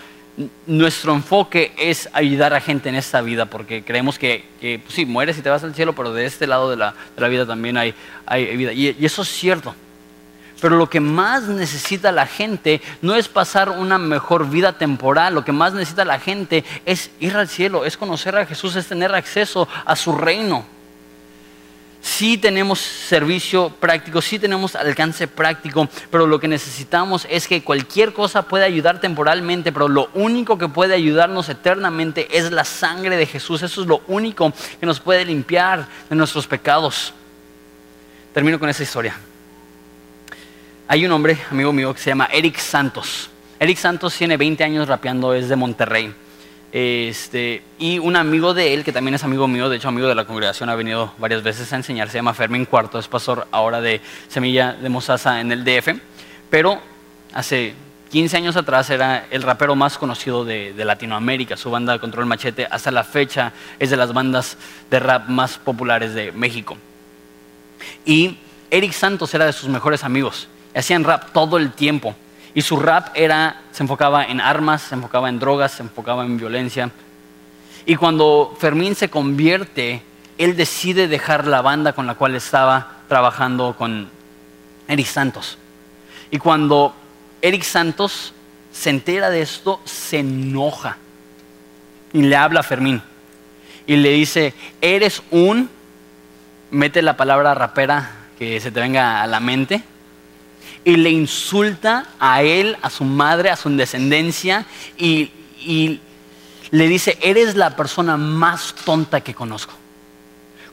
nuestro enfoque es ayudar a gente en esta vida, porque creemos que, pues sí, mueres y te vas al cielo, pero de este lado de la, vida también hay, vida. Y, y, eso es cierto. Pero lo que más necesita la gente no es pasar una mejor vida temporal, lo que más necesita la gente es ir al cielo, es conocer a Jesús, es tener acceso a su reino sí tenemos servicio práctico, sí tenemos alcance práctico, pero lo que necesitamos es que cualquier cosa puede ayudar temporalmente, pero lo único que puede ayudarnos eternamente es la sangre de Jesús. Eso es lo único que nos puede limpiar de nuestros pecados. Termino con esa historia. Hay un hombre, amigo mío, que se llama Eric Santos. Eric Santos tiene 20 años rapeando, es de Monterrey. Este, y un amigo de él, que también es amigo mío, de hecho amigo de la congregación, ha venido varias veces a enseñar, se llama Fermín Cuarto, es pastor ahora de Semilla de Mozaza en el DF, pero hace 15 años atrás era el rapero más conocido de, de, Latinoamérica, su banda Control Machete hasta la fecha es de las bandas de rap más populares de México. Y Eric Santos era de sus mejores amigos, hacían rap todo el tiempo. Y su rap era, se enfocaba en armas, se enfocaba en drogas, se enfocaba en violencia. Y cuando Fermín se convierte, él decide dejar la banda con la cual estaba trabajando con Eric Santos. Y cuando Eric Santos se entera de esto, se enoja y le habla a Fermín. Y le dice, eres un, mete la palabra rapera que se te venga a la mente, y le insulta a él, a su madre, a su descendencia y, le dice, eres la persona más tonta que conozco.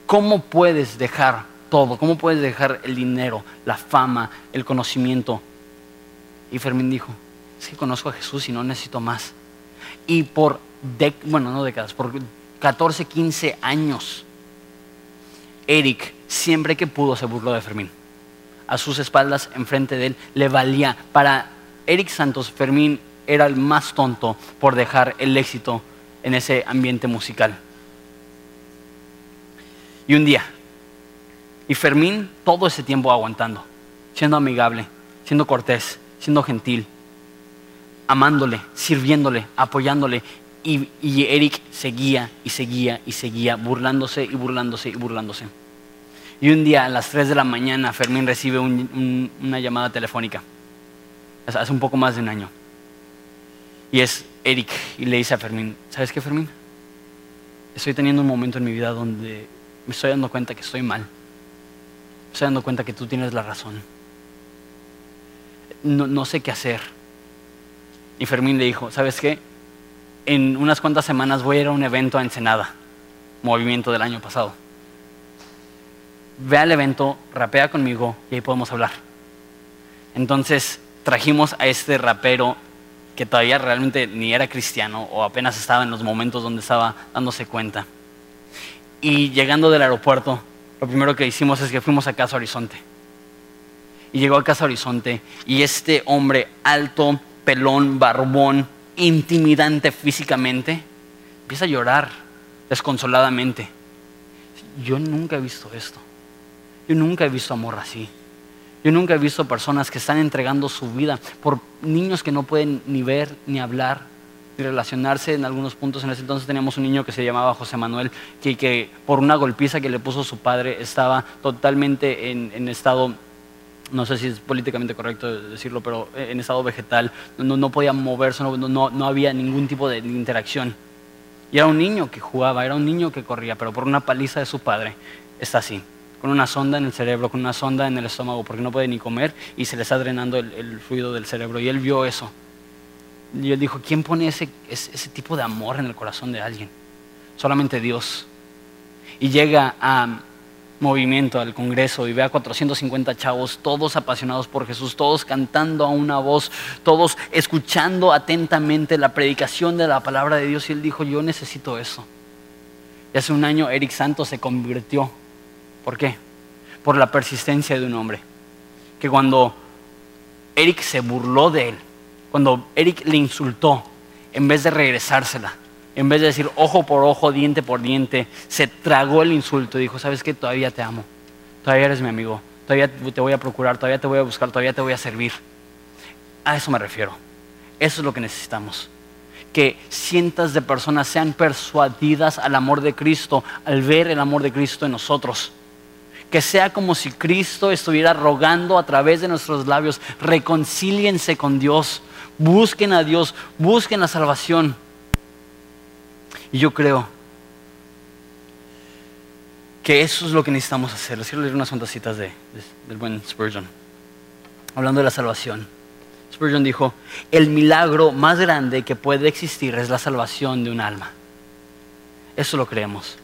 ¿Cómo puedes dejar todo? ¿Cómo puedes dejar el dinero, la fama, el conocimiento? Y Fermín dijo, es que conozco a Jesús y no necesito más. Y por, bueno, no décadas, por 14, 15 años, Eric siempre que pudo se burló de Fermín a sus espaldas, enfrente de él, le valía. Para Eric Santos, Fermín era el más tonto por dejar el éxito en ese ambiente musical. Y un día, y Fermín todo ese tiempo aguantando, siendo amigable, siendo cortés, siendo gentil, amándole, sirviéndole, apoyándole. Y, Eric seguía y seguía y seguía, burlándose y burlándose y burlándose. Y un día a las 3 de la mañana Fermín recibe una llamada telefónica. Hace un poco más de un año. Y es Eric y le dice a Fermín, ¿sabes qué Fermín? Estoy teniendo un momento en mi vida donde me estoy dando cuenta que estoy mal. Me estoy dando cuenta que tú tienes la razón. No, no sé qué hacer. Y Fermín le dijo, ¿sabes qué? En unas cuantas semanas voy a ir a un evento a Ensenada, movimiento del año pasado ve al evento, rapea conmigo y ahí podemos hablar. Entonces trajimos a este rapero que todavía realmente ni era cristiano o apenas estaba en los momentos donde estaba dándose cuenta. Y llegando del aeropuerto, lo primero que hicimos es que fuimos a Casa Horizonte. Y llegó a Casa Horizonte y este hombre alto, pelón, barbón, intimidante físicamente, empieza a llorar desconsoladamente. Yo nunca he visto esto. Yo nunca he visto amor así. Yo nunca he visto personas que están entregando su vida por niños que no pueden ni ver, ni hablar, ni relacionarse en algunos puntos. En ese entonces teníamos un niño que se llamaba José Manuel, que, por una golpiza que le puso su padre estaba totalmente en, estado no sé si es políticamente correcto decirlo, pero en estado vegetal, no, podía moverse, no, no, no había ningún tipo de interacción. Y era un niño que jugaba, era un niño que corría, pero por una paliza de su padre está así, con una sonda en el cerebro, con una sonda en el estómago, porque no puede ni comer y se le está drenando el, fluido del cerebro. Y él vio eso. Y él dijo, ¿quién pone ese, ese tipo de amor en el corazón de alguien? Solamente Dios. Y llega a movimiento al Congreso y ve a 450 chavos, todos apasionados por Jesús, todos cantando a una voz, todos escuchando atentamente la predicación de la palabra de Dios. Y él dijo, yo necesito eso. Y hace un año Eric Santos se convirtió. ¿Por qué? Por la persistencia de un hombre. Que cuando Eric se burló de él, cuando Eric le insultó, en vez de regresársela, en vez de decir ojo por ojo, diente por diente, se tragó el insulto y dijo, ¿sabes qué? Todavía te amo, todavía eres mi amigo, todavía te voy a procurar, todavía te voy a buscar, todavía te voy a servir. A eso me refiero. Eso es lo que necesitamos. Que cientos de personas sean persuadidas al amor de Cristo al ver el amor de Cristo en nosotros. Que sea como si Cristo estuviera rogando a través de nuestros labios, reconcíliense con Dios, busquen a Dios, busquen la salvación. Y yo creo que eso es lo que necesitamos hacer. Les quiero leer unas cuantas citas de, del buen Spurgeon. Hablando de la salvación. Spurgeon dijo, el milagro más grande que puede existir es la salvación de un alma. Eso lo creemos.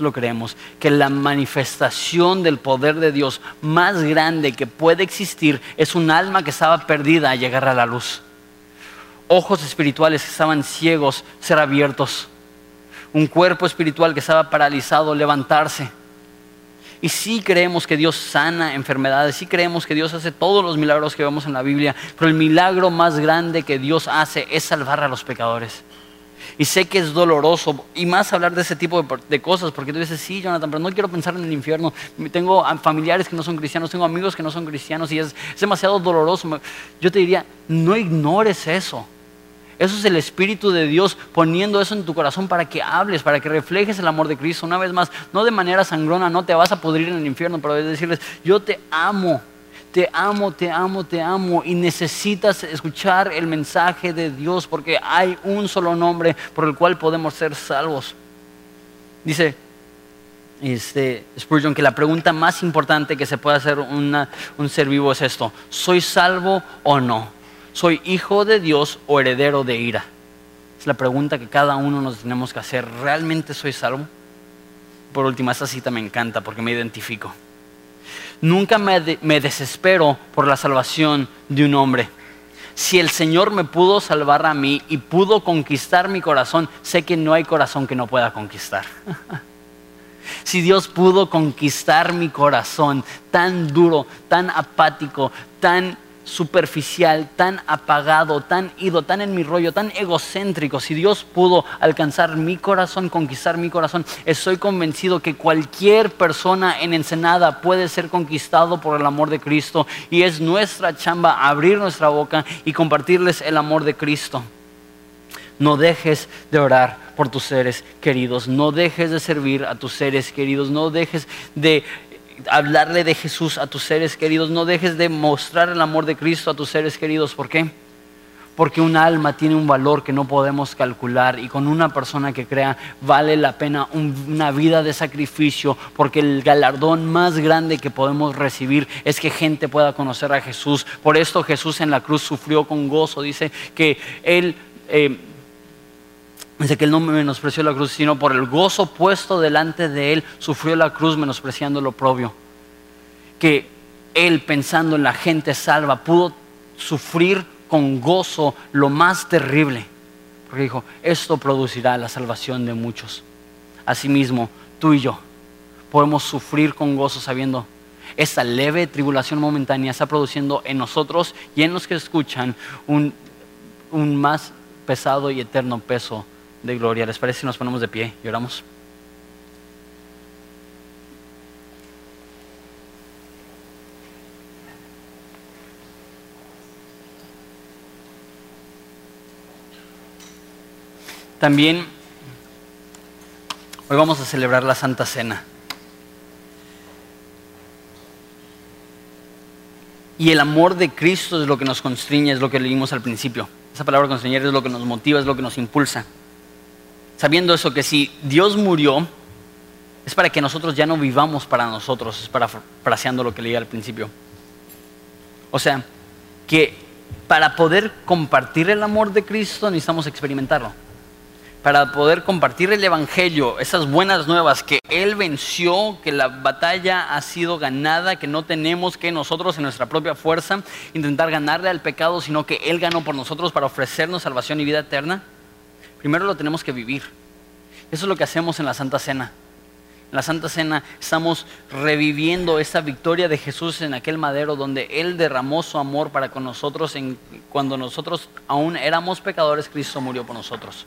Lo creemos. Que la manifestación del poder de Dios más grande que puede existir es un alma que estaba perdida a llegar a la luz. Ojos espirituales que estaban ciegos ser abiertos un cuerpo espiritual que estaba paralizado levantarse. Y sí creemos que Dios sana enfermedades, sí creemos que Dios hace todos los milagros que vemos en la Biblia, pero el milagro más grande que Dios hace es salvar a los pecadores. Y sé que es doloroso, y más hablar de ese tipo de, cosas, porque tú dices, sí, Jonathan, pero no quiero pensar en el infierno. Tengo familiares que no son cristianos, tengo amigos que no son cristianos, y es demasiado doloroso. Yo te diría, no ignores eso. Eso es el Espíritu de Dios poniendo eso en tu corazón para que hables, para que reflejes el amor de Cristo. Una vez más, no de manera sangrona, no te vas a pudrir en el infierno, pero es decirles, yo te amo, te amo, te amo, te amo. Y necesitas escuchar el mensaje de Dios porque hay un solo nombre por el cual podemos ser salvos. Dice este, Spurgeon que la pregunta más importante que se puede hacer un ser vivo es esto, ¿soy salvo o no? ¿Soy hijo de Dios o heredero de ira? Es la pregunta que cada uno nos tenemos que hacer. ¿Realmente soy salvo? Por último, esta cita me encanta porque me identifico. Nunca me, desespero por la salvación de un hombre. Si el Señor me pudo salvar a mí y pudo conquistar mi corazón, sé que no hay corazón que no pueda conquistar. si Dios pudo conquistar mi corazón tan duro, tan apático, tan superficial, tan apagado, tan ido, tan en mi rollo, tan egocéntrico, si Dios pudo alcanzar mi corazón, conquistar mi corazón, estoy convencido que cualquier persona en Ensenada puede ser conquistado por el amor de Cristo y es nuestra chamba abrir nuestra boca y compartirles el amor de Cristo. No dejes de orar por tus seres queridos, no dejes de servir a tus seres queridos, no dejes de hablarle de Jesús a tus seres queridos. No dejes de mostrar el amor de Cristo a tus seres queridos. ¿Por qué? Porque un alma tiene un valor que no podemos calcular y con una persona que crea vale la pena una vida de sacrificio porque el galardón más grande que podemos recibir es que gente pueda conocer a Jesús. Por esto Jesús en la cruz sufrió con gozo. Dice que Él... Eh, Dice que él no menospreció la cruz, sino por el gozo puesto delante de él, sufrió la cruz menospreciando lo propio. Que él, pensando en la gente salva, pudo sufrir con gozo lo más terrible. Porque dijo, esto producirá la salvación de muchos. Asimismo, tú y yo podemos sufrir con gozo sabiendo esta leve tribulación momentánea está produciendo en nosotros y en los que escuchan un, un más pesado y eterno peso de gloria. ¿Les parece si nos ponemos de pie y oramos? También hoy vamos a celebrar la Santa Cena. Y el amor de Cristo es lo que nos constriñe, es lo que leímos al principio. Esa palabra constriñir es lo que nos motiva, es lo que nos impulsa. Sabiendo eso, que si Dios murió, es para que nosotros ya no vivamos para nosotros, es para fraseando lo que leí al principio. O sea, que para poder compartir el amor de Cristo necesitamos experimentarlo para poder compartir el Evangelio, esas buenas nuevas, que Él venció, que la batalla ha sido ganada, que no tenemos que nosotros en nuestra propia fuerza intentar ganarle al pecado, sino que Él ganó por nosotros para ofrecernos salvación y vida eterna, primero lo tenemos que vivir. Eso es lo que hacemos en la Santa Cena. En la Santa Cena estamos reviviendo esa victoria de Jesús en aquel madero donde Él derramó su amor para con nosotros en, cuando nosotros aún éramos pecadores, Cristo murió por nosotros.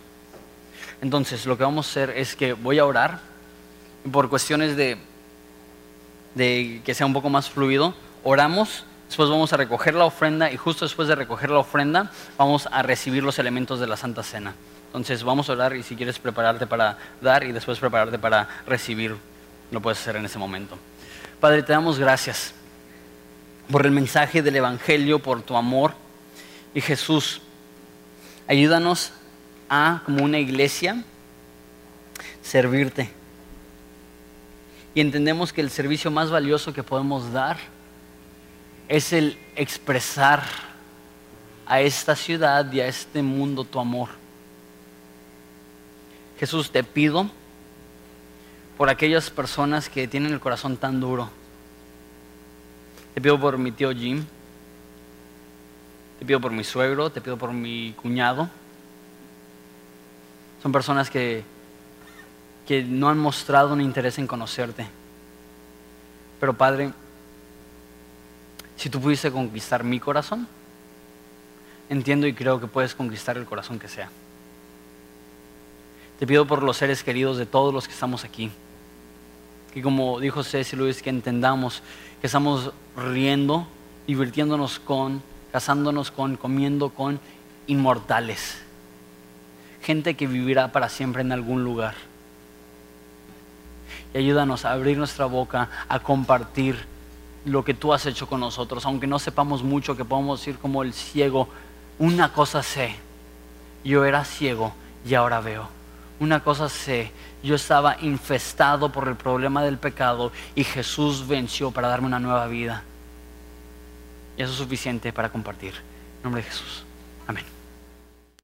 Entonces, lo que vamos a hacer es que voy a orar por cuestiones de, de que sea un poco más fluido. Oramos, después vamos a recoger la ofrenda y justo después de recoger la ofrenda vamos a recibir los elementos de la Santa Cena. Entonces, vamos a orar y si quieres prepararte para dar y después prepararte para recibir, lo puedes hacer en ese momento. Padre, te damos gracias por el mensaje del Evangelio, por tu amor. Y Jesús, ayúdanos como una iglesia, servirte. Y entendemos que el servicio más valioso que podemos dar es el expresar a esta ciudad y a este mundo tu amor. Jesús, te pido por aquellas personas que tienen el corazón tan duro. Te pido por mi tío Jim. Te pido por mi suegro. Te pido por mi cuñado son personas que, que no han mostrado un interés en conocerte. Pero Padre, si tú pudiste conquistar mi corazón, entiendo y creo que puedes conquistar el corazón que sea. Te pido por los seres queridos de todos los que estamos aquí. Que como dijo Ceci Luis, que entendamos que estamos riendo, divirtiéndonos con, casándonos con, comiendo con inmortales gente que vivirá para siempre en algún lugar. Y ayúdanos a abrir nuestra boca, a compartir lo que tú has hecho con nosotros, aunque no sepamos mucho, que podamos decir como el ciego, una cosa sé, yo era ciego y ahora veo. Una cosa sé, yo estaba infestado por el problema del pecado y Jesús venció para darme una nueva vida. Y eso es suficiente para compartir. En nombre de Jesús. Amén.